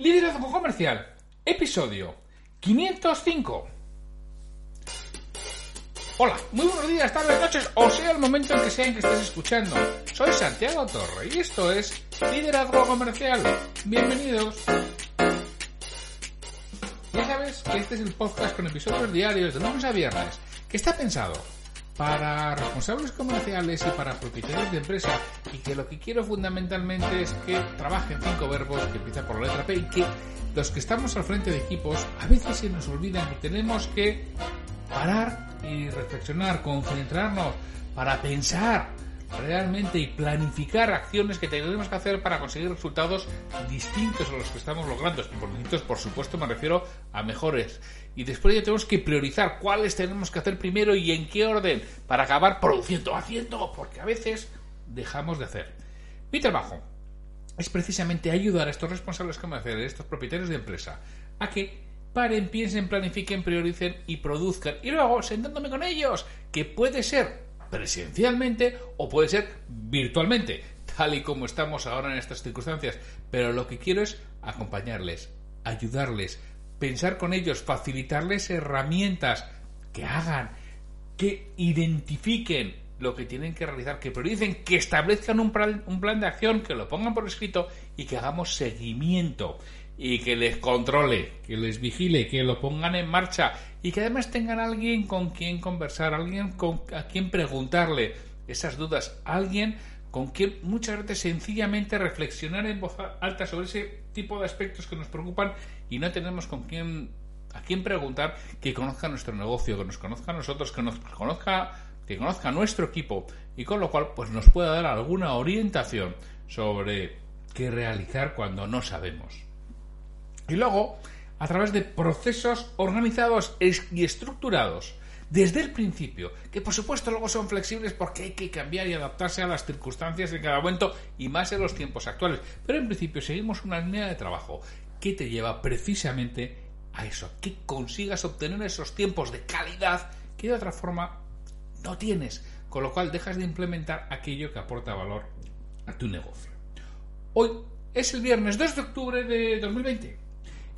Liderazgo Comercial, episodio 505. Hola, muy buenos días, tardes, noches, o sea el momento en que sea que estés escuchando. Soy Santiago Torre y esto es Liderazgo Comercial. Bienvenidos. Ya sabes que este es el podcast con episodios diarios de lunes a viernes, que está pensado para responsables comerciales y para propietarios de empresa y que lo que quiero fundamentalmente es que trabajen cinco verbos que empiezan por la letra P y que los que estamos al frente de equipos a veces se nos olvidan que tenemos que parar y reflexionar, concentrarnos para pensar realmente y planificar acciones que tenemos que hacer para conseguir resultados distintos a los que estamos logrando. Por por supuesto, me refiero a mejores. Y después ya tenemos que priorizar cuáles tenemos que hacer primero y en qué orden para acabar produciendo, haciendo, porque a veces dejamos de hacer. Mi trabajo es precisamente ayudar a estos responsables comerciales, a estos propietarios de empresa, a que paren, piensen, planifiquen, prioricen y produzcan. Y luego, sentándome con ellos, que puede ser presencialmente o puede ser virtualmente, tal y como estamos ahora en estas circunstancias. Pero lo que quiero es acompañarles, ayudarles, pensar con ellos, facilitarles herramientas que hagan, que identifiquen lo que tienen que realizar, que prioricen, que establezcan un plan, un plan de acción, que lo pongan por escrito y que hagamos seguimiento y que les controle, que les vigile, que lo pongan en marcha y que además tengan alguien con quien conversar, alguien con, a quien preguntarle esas dudas, alguien con quien muchas veces sencillamente reflexionar en voz alta sobre ese tipo de aspectos que nos preocupan y no tenemos con quién a quién preguntar que conozca nuestro negocio, que nos conozca a nosotros, que nos conozca que conozca nuestro equipo y con lo cual pues nos pueda dar alguna orientación sobre qué realizar cuando no sabemos. Y luego, a través de procesos organizados y estructurados desde el principio, que por supuesto luego son flexibles porque hay que cambiar y adaptarse a las circunstancias de cada momento y más en los tiempos actuales. Pero en principio seguimos una línea de trabajo que te lleva precisamente a eso, que consigas obtener esos tiempos de calidad que de otra forma no tienes, con lo cual dejas de implementar aquello que aporta valor a tu negocio. Hoy es el viernes 2 de octubre de 2020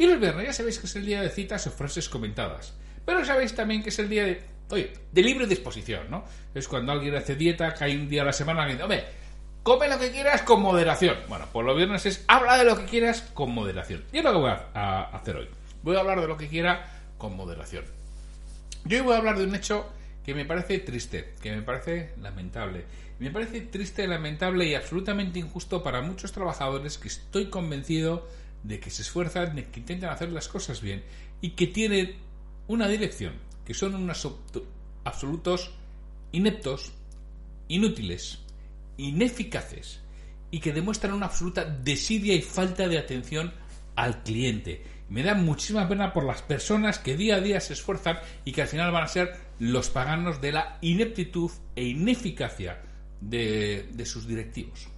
y los viernes ya sabéis que es el día de citas o frases comentadas. Pero sabéis también que es el día de, oye, de libre disposición, ¿no? Es cuando alguien hace dieta, cae un día a la semana y dice, hombre, come lo que quieras con moderación. Bueno, pues los viernes es habla de lo que quieras con moderación. Y es lo que voy a, hacer hoy. Voy a hablar de lo que quiera con moderación. Yo hoy voy a hablar de un hecho que me parece triste, que me parece lamentable. Me parece triste, lamentable y absolutamente injusto para muchos trabajadores que estoy convencido de que se esfuerzan, de que intentan hacer las cosas bien y que tienen una dirección, que son unos absolutos ineptos, inútiles, ineficaces y que demuestran una absoluta desidia y falta de atención al cliente. Me da muchísima pena por las personas que día a día se esfuerzan y que al final van a ser los paganos de la ineptitud e ineficacia de, de sus directivos.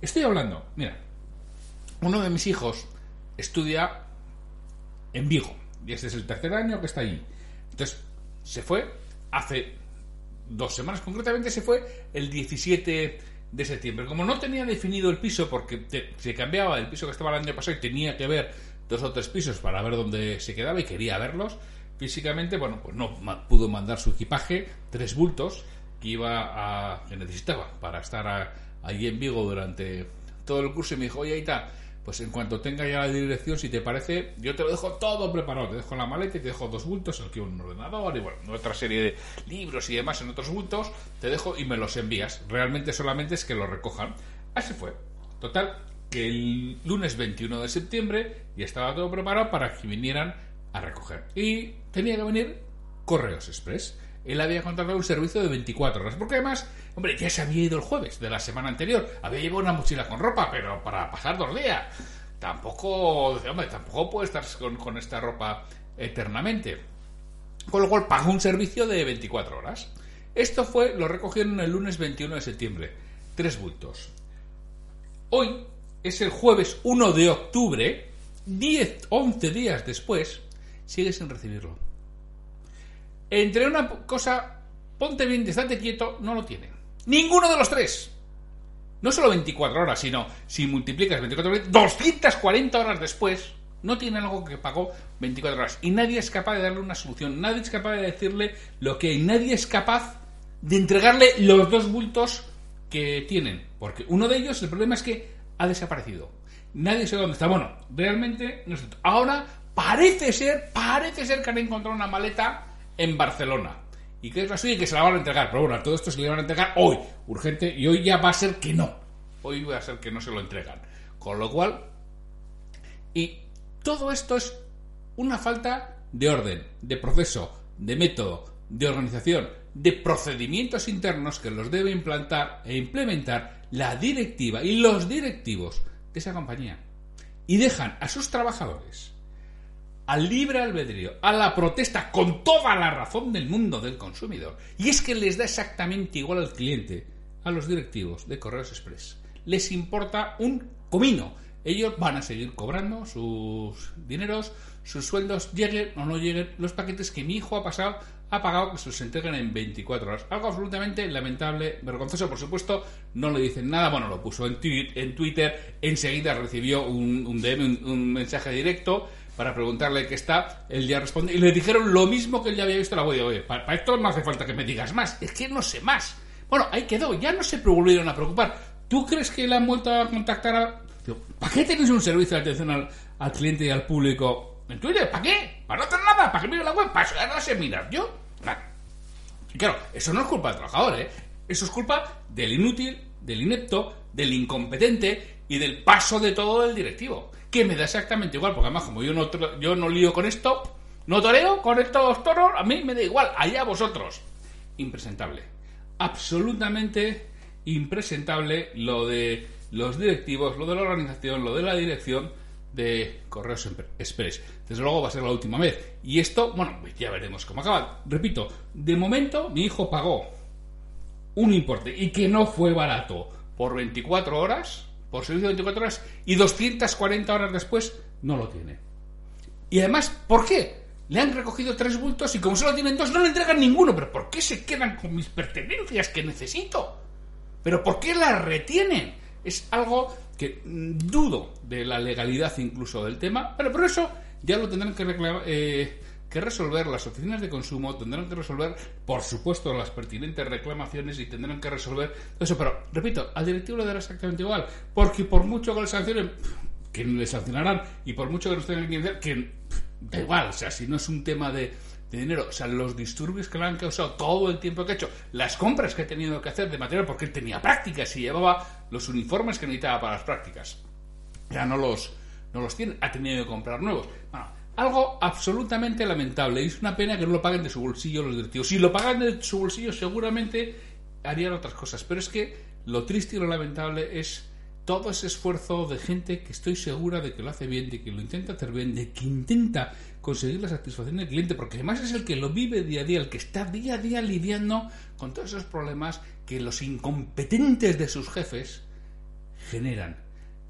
Estoy hablando, mira, uno de mis hijos estudia en Vigo. Y este es el tercer año que está allí. Entonces, se fue hace dos semanas, concretamente se fue el 17 de septiembre. Como no tenía definido el piso, porque se cambiaba el piso que estaba el año pasado y tenía que ver dos o tres pisos para ver dónde se quedaba y quería verlos, físicamente, bueno, pues no pudo mandar su equipaje, tres bultos que iba a que necesitaba para estar allí en Vigo durante todo el curso y me dijo, oye, ahí está, pues en cuanto tenga ya la dirección, si te parece, yo te lo dejo todo preparado. Te dejo la maleta y te dejo dos bultos, aquí un ordenador y bueno, otra serie de libros y demás en otros bultos. Te dejo y me los envías. Realmente solamente es que lo recojan. Así fue. Total, que el lunes 21 de septiembre ya estaba todo preparado para que vinieran a recoger. Y tenía que venir Correos Express él había contratado un servicio de 24 horas. Porque además, hombre, ya se había ido el jueves de la semana anterior. Había llevado una mochila con ropa, pero para pasar dos días. Tampoco, hombre, tampoco puede estar con, esta ropa eternamente. Con lo cual pagó un servicio de 24 horas. Esto fue, lo recogieron el lunes 21 de septiembre. Tres bultos. Hoy es el jueves 1 de octubre, 10, 11 días después, sigue sin recibirlo. Entre una cosa, ponte bien, estate quieto, no lo tienen. Ninguno de los tres. No solo 24 horas, sino si multiplicas 24 horas, 240 horas después, No tiene algo que pagó 24 horas. Y nadie es capaz de darle una solución. Nadie es capaz de decirle lo que hay. Nadie es capaz de entregarle los dos bultos que tienen. Porque uno de ellos, el problema es que ha desaparecido. Nadie sabe dónde está. Bueno, realmente no sé. Ahora parece ser, parece ser que han encontrado una maleta en Barcelona. Y que es la suya y que se la van a entregar. Pero bueno, todo esto se le van a entregar hoy, urgente, y hoy ya va a ser que no. Hoy va a ser que no se lo entregan. Con lo cual, y todo esto es una falta de orden, de proceso, de método, de organización, de procedimientos internos que los debe implantar e implementar la directiva y los directivos de esa compañía. Y dejan a sus trabajadores al libre albedrío, a la protesta con toda la razón del mundo del consumidor. Y es que les da exactamente igual al cliente, a los directivos de Correos Express. Les importa un comino. Ellos van a seguir cobrando sus dineros, sus sueldos, lleguen o no lleguen los paquetes que mi hijo ha pasado ha pagado que se los entreguen en 24 horas. Algo absolutamente lamentable, vergonzoso, por supuesto, no le dicen nada. Bueno, lo puso en, Twitter, enseguida recibió un DM, un, mensaje directo para preguntarle qué está. Él ya responde y le dijeron lo mismo que él ya había visto la web. Oye, para, esto no hace falta que me digas más, es que no sé más. Bueno, ahí quedó, ya no se volvieron a preocupar. ¿Tú crees que le han vuelto a contactar a.? ¿Para qué tienes un servicio de atención al, cliente y al público ¿En Twitter? ¿Para qué? ¿Para no hacer nada? ¿Para que mire la web? ¿Para eso no sé yo? Y claro, eso no es culpa del trabajador, ¿eh? Eso es culpa del inútil, del inepto, del incompetente y del paso de todo del directivo. Que me da exactamente igual, porque además como yo no, yo no lío con esto, no toreo con estos toros, a mí me da igual, allá vosotros. Impresentable. Absolutamente impresentable lo de los directivos, lo de la organización, lo de la dirección de Correos Express. Desde luego va a ser la última vez. Y esto, bueno, pues ya veremos cómo acaba. Repito, de momento mi hijo pagó un importe y que no fue barato por 24 horas, por servicio de 24 horas, y 240 horas después no lo tiene. Y además, ¿por qué? Le han recogido tres bultos y como solo tienen dos, no le entregan ninguno. ¿Pero por qué se quedan con mis pertenencias que necesito? ¿Pero por qué las retienen? Es algo que mm, dudo de la legalidad incluso del tema, pero por eso ya lo tendrán que, eh, que resolver las oficinas de consumo, tendrán que resolver, por supuesto, las pertinentes reclamaciones y tendrán que resolver eso. Pero, repito, al directivo le dará exactamente igual, porque por mucho que le sancionen, que le sancionarán, y por mucho que nos tengan que decir, que da igual, o sea, si no es un tema de de dinero. O sea, los disturbios que le han causado todo el tiempo que ha hecho, las compras que ha tenido que hacer de material, porque él tenía prácticas y llevaba los uniformes que necesitaba para las prácticas. Ya no los, no los tiene, ha tenido que comprar nuevos. Algo absolutamente lamentable. Y es una pena que no lo paguen de su bolsillo los directivos. Si lo pagan de su bolsillo, seguramente harían otras cosas. Pero es que lo triste y lo lamentable es todo ese esfuerzo de gente que estoy segura de que lo hace bien, de que lo intenta hacer bien, de que intenta conseguir la satisfacción del cliente, porque además es el que lo vive día a día, el que está día a día lidiando con todos esos problemas que los incompetentes de sus jefes generan.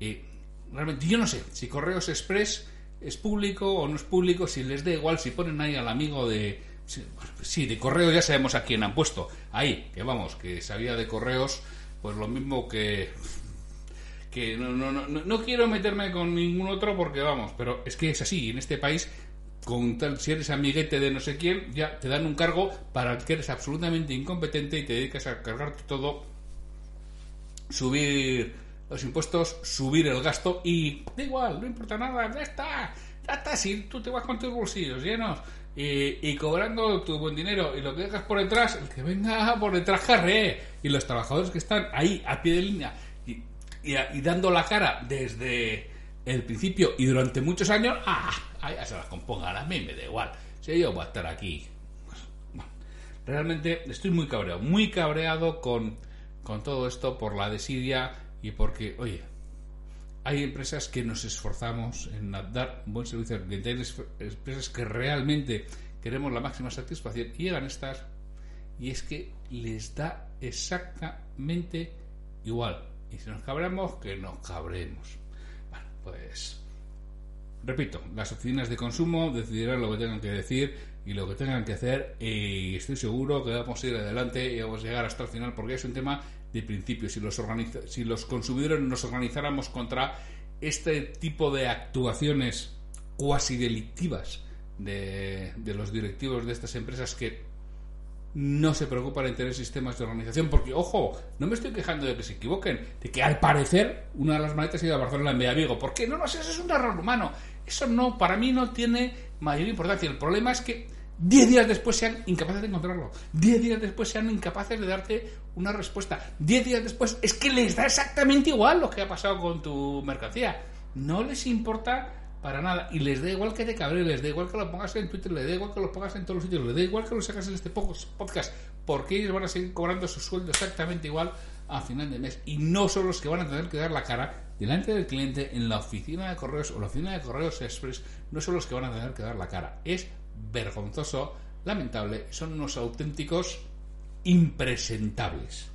Y realmente yo no sé si Correos Express es público o no es público, si les da igual, si ponen ahí al amigo de... Sí, de correos ya sabemos a quién han puesto. Ahí, que vamos, que sabía de correos, pues lo mismo que que no, no, no, no quiero meterme con ningún otro porque vamos, pero es que es así, en este país con tal, si eres amiguete de no sé quién, ya te dan un cargo para que eres absolutamente incompetente y te dedicas a cargarte todo, subir los impuestos, subir el gasto y da igual, no importa nada, ya está, ya está, si tú te vas con tus bolsillos llenos y, cobrando tu buen dinero y lo que dejas por detrás, el que venga por detrás jarre y los trabajadores que están ahí a pie de línea y, dando la cara desde el principio y durante muchos años, ¡ah! ya se las compongan, a mí me da igual. Si yo voy a estar aquí. realmente estoy muy cabreado, muy cabreado con, con todo esto por la desidia y porque, oye, hay empresas que nos esforzamos en dar buen servicio al cliente, hay empresas que realmente queremos la máxima satisfacción y llegan estas y es que les da exactamente igual. Y si nos cabremos, que nos cabremos. Bueno, pues repito, las oficinas de consumo decidirán lo que tengan que decir y lo que tengan que hacer y estoy seguro que vamos a ir adelante y vamos a llegar hasta el final porque es un tema de principio. Si los, si los consumidores nos organizáramos contra este tipo de actuaciones cuasi delictivas de, de los directivos de estas empresas que no se preocupan en tener sistemas de organización, porque, ojo, no me estoy quejando de que se equivoquen, de que al parecer una de las maletas ha ido a Barcelona en vez de Vigo. ¿Por qué? No, no, eso es un error humano. Eso no, para mí no tiene mayor importancia. El problema es que 10 días después sean incapaces de encontrarlo. 10 días después sean incapaces de darte una respuesta. 10 días después es que les da exactamente igual lo que ha pasado con tu mercancía. No les importa para nada. Y les da igual que te cabre, les da igual que lo pongas en Twitter, les da igual que lo pongas en todos los sitios, les da igual que lo sacas en este podcast, porque ellos van a seguir cobrando su sueldo exactamente igual a final de mes. Y no son los que van a tener que dar la cara delante del cliente en la oficina de correos o la oficina de correos express, no son los que van a tener que dar la cara. Es vergonzoso, lamentable, son unos auténticos impresentables.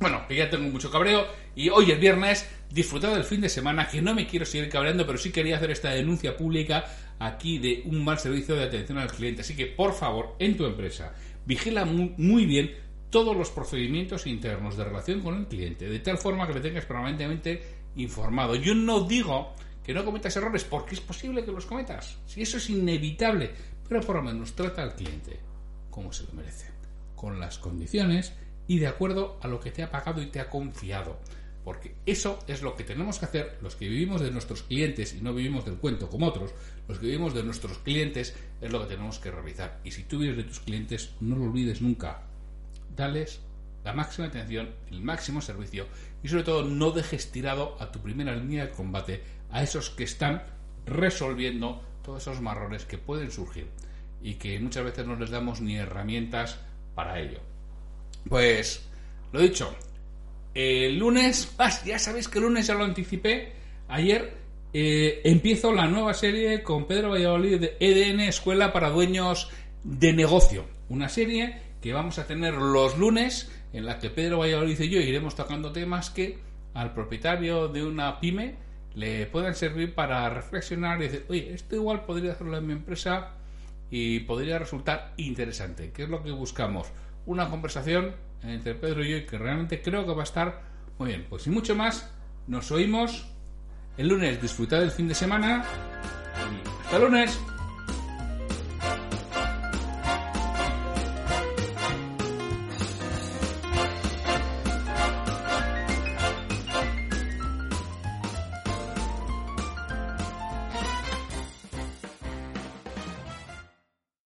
Bueno, que ya tengo mucho cabreo y hoy es viernes, disfrutad del fin de semana, que no me quiero seguir cabreando, pero sí quería hacer esta denuncia pública aquí de un mal servicio de atención al cliente. Así que, por favor, en tu empresa, vigila muy, bien todos los procedimientos internos de relación con el cliente, de tal forma que le tengas permanentemente informado. Yo no digo que no cometas errores, porque es posible que los cometas. Si eso es inevitable, pero por lo menos trata al cliente como se lo merece, con las condiciones y de acuerdo a lo que te ha pagado y te ha confiado. Porque eso es lo que tenemos que hacer los que vivimos de nuestros clientes y no vivimos del cuento como otros. Los que vivimos de nuestros clientes es lo que tenemos que realizar. Y si tú vives de tus clientes, no lo olvides nunca. Dales la máxima atención, el máximo servicio y sobre todo no dejes tirado a tu primera línea de combate a esos que están resolviendo todos esos marrones que pueden surgir y que muchas veces no les damos ni herramientas para ello. Pues, lo dicho, el lunes, ya sabéis que el lunes ya lo anticipé, ayer eh, empiezo la nueva serie con Pedro Valladolid de EDN Escuela para Dueños de Negocio, una serie que vamos a tener los lunes en la que Pedro Valladolid y yo iremos tocando temas que al propietario de una pyme le puedan servir para reflexionar y decir, oye, esto igual podría hacerlo en mi empresa y podría resultar interesante. ¿Qué es lo que buscamos? Una conversación entre Pedro y yo que realmente creo que va a estar muy bien. Pues sin mucho más, nos oímos el lunes. Disfrutad del fin de semana y hasta el lunes.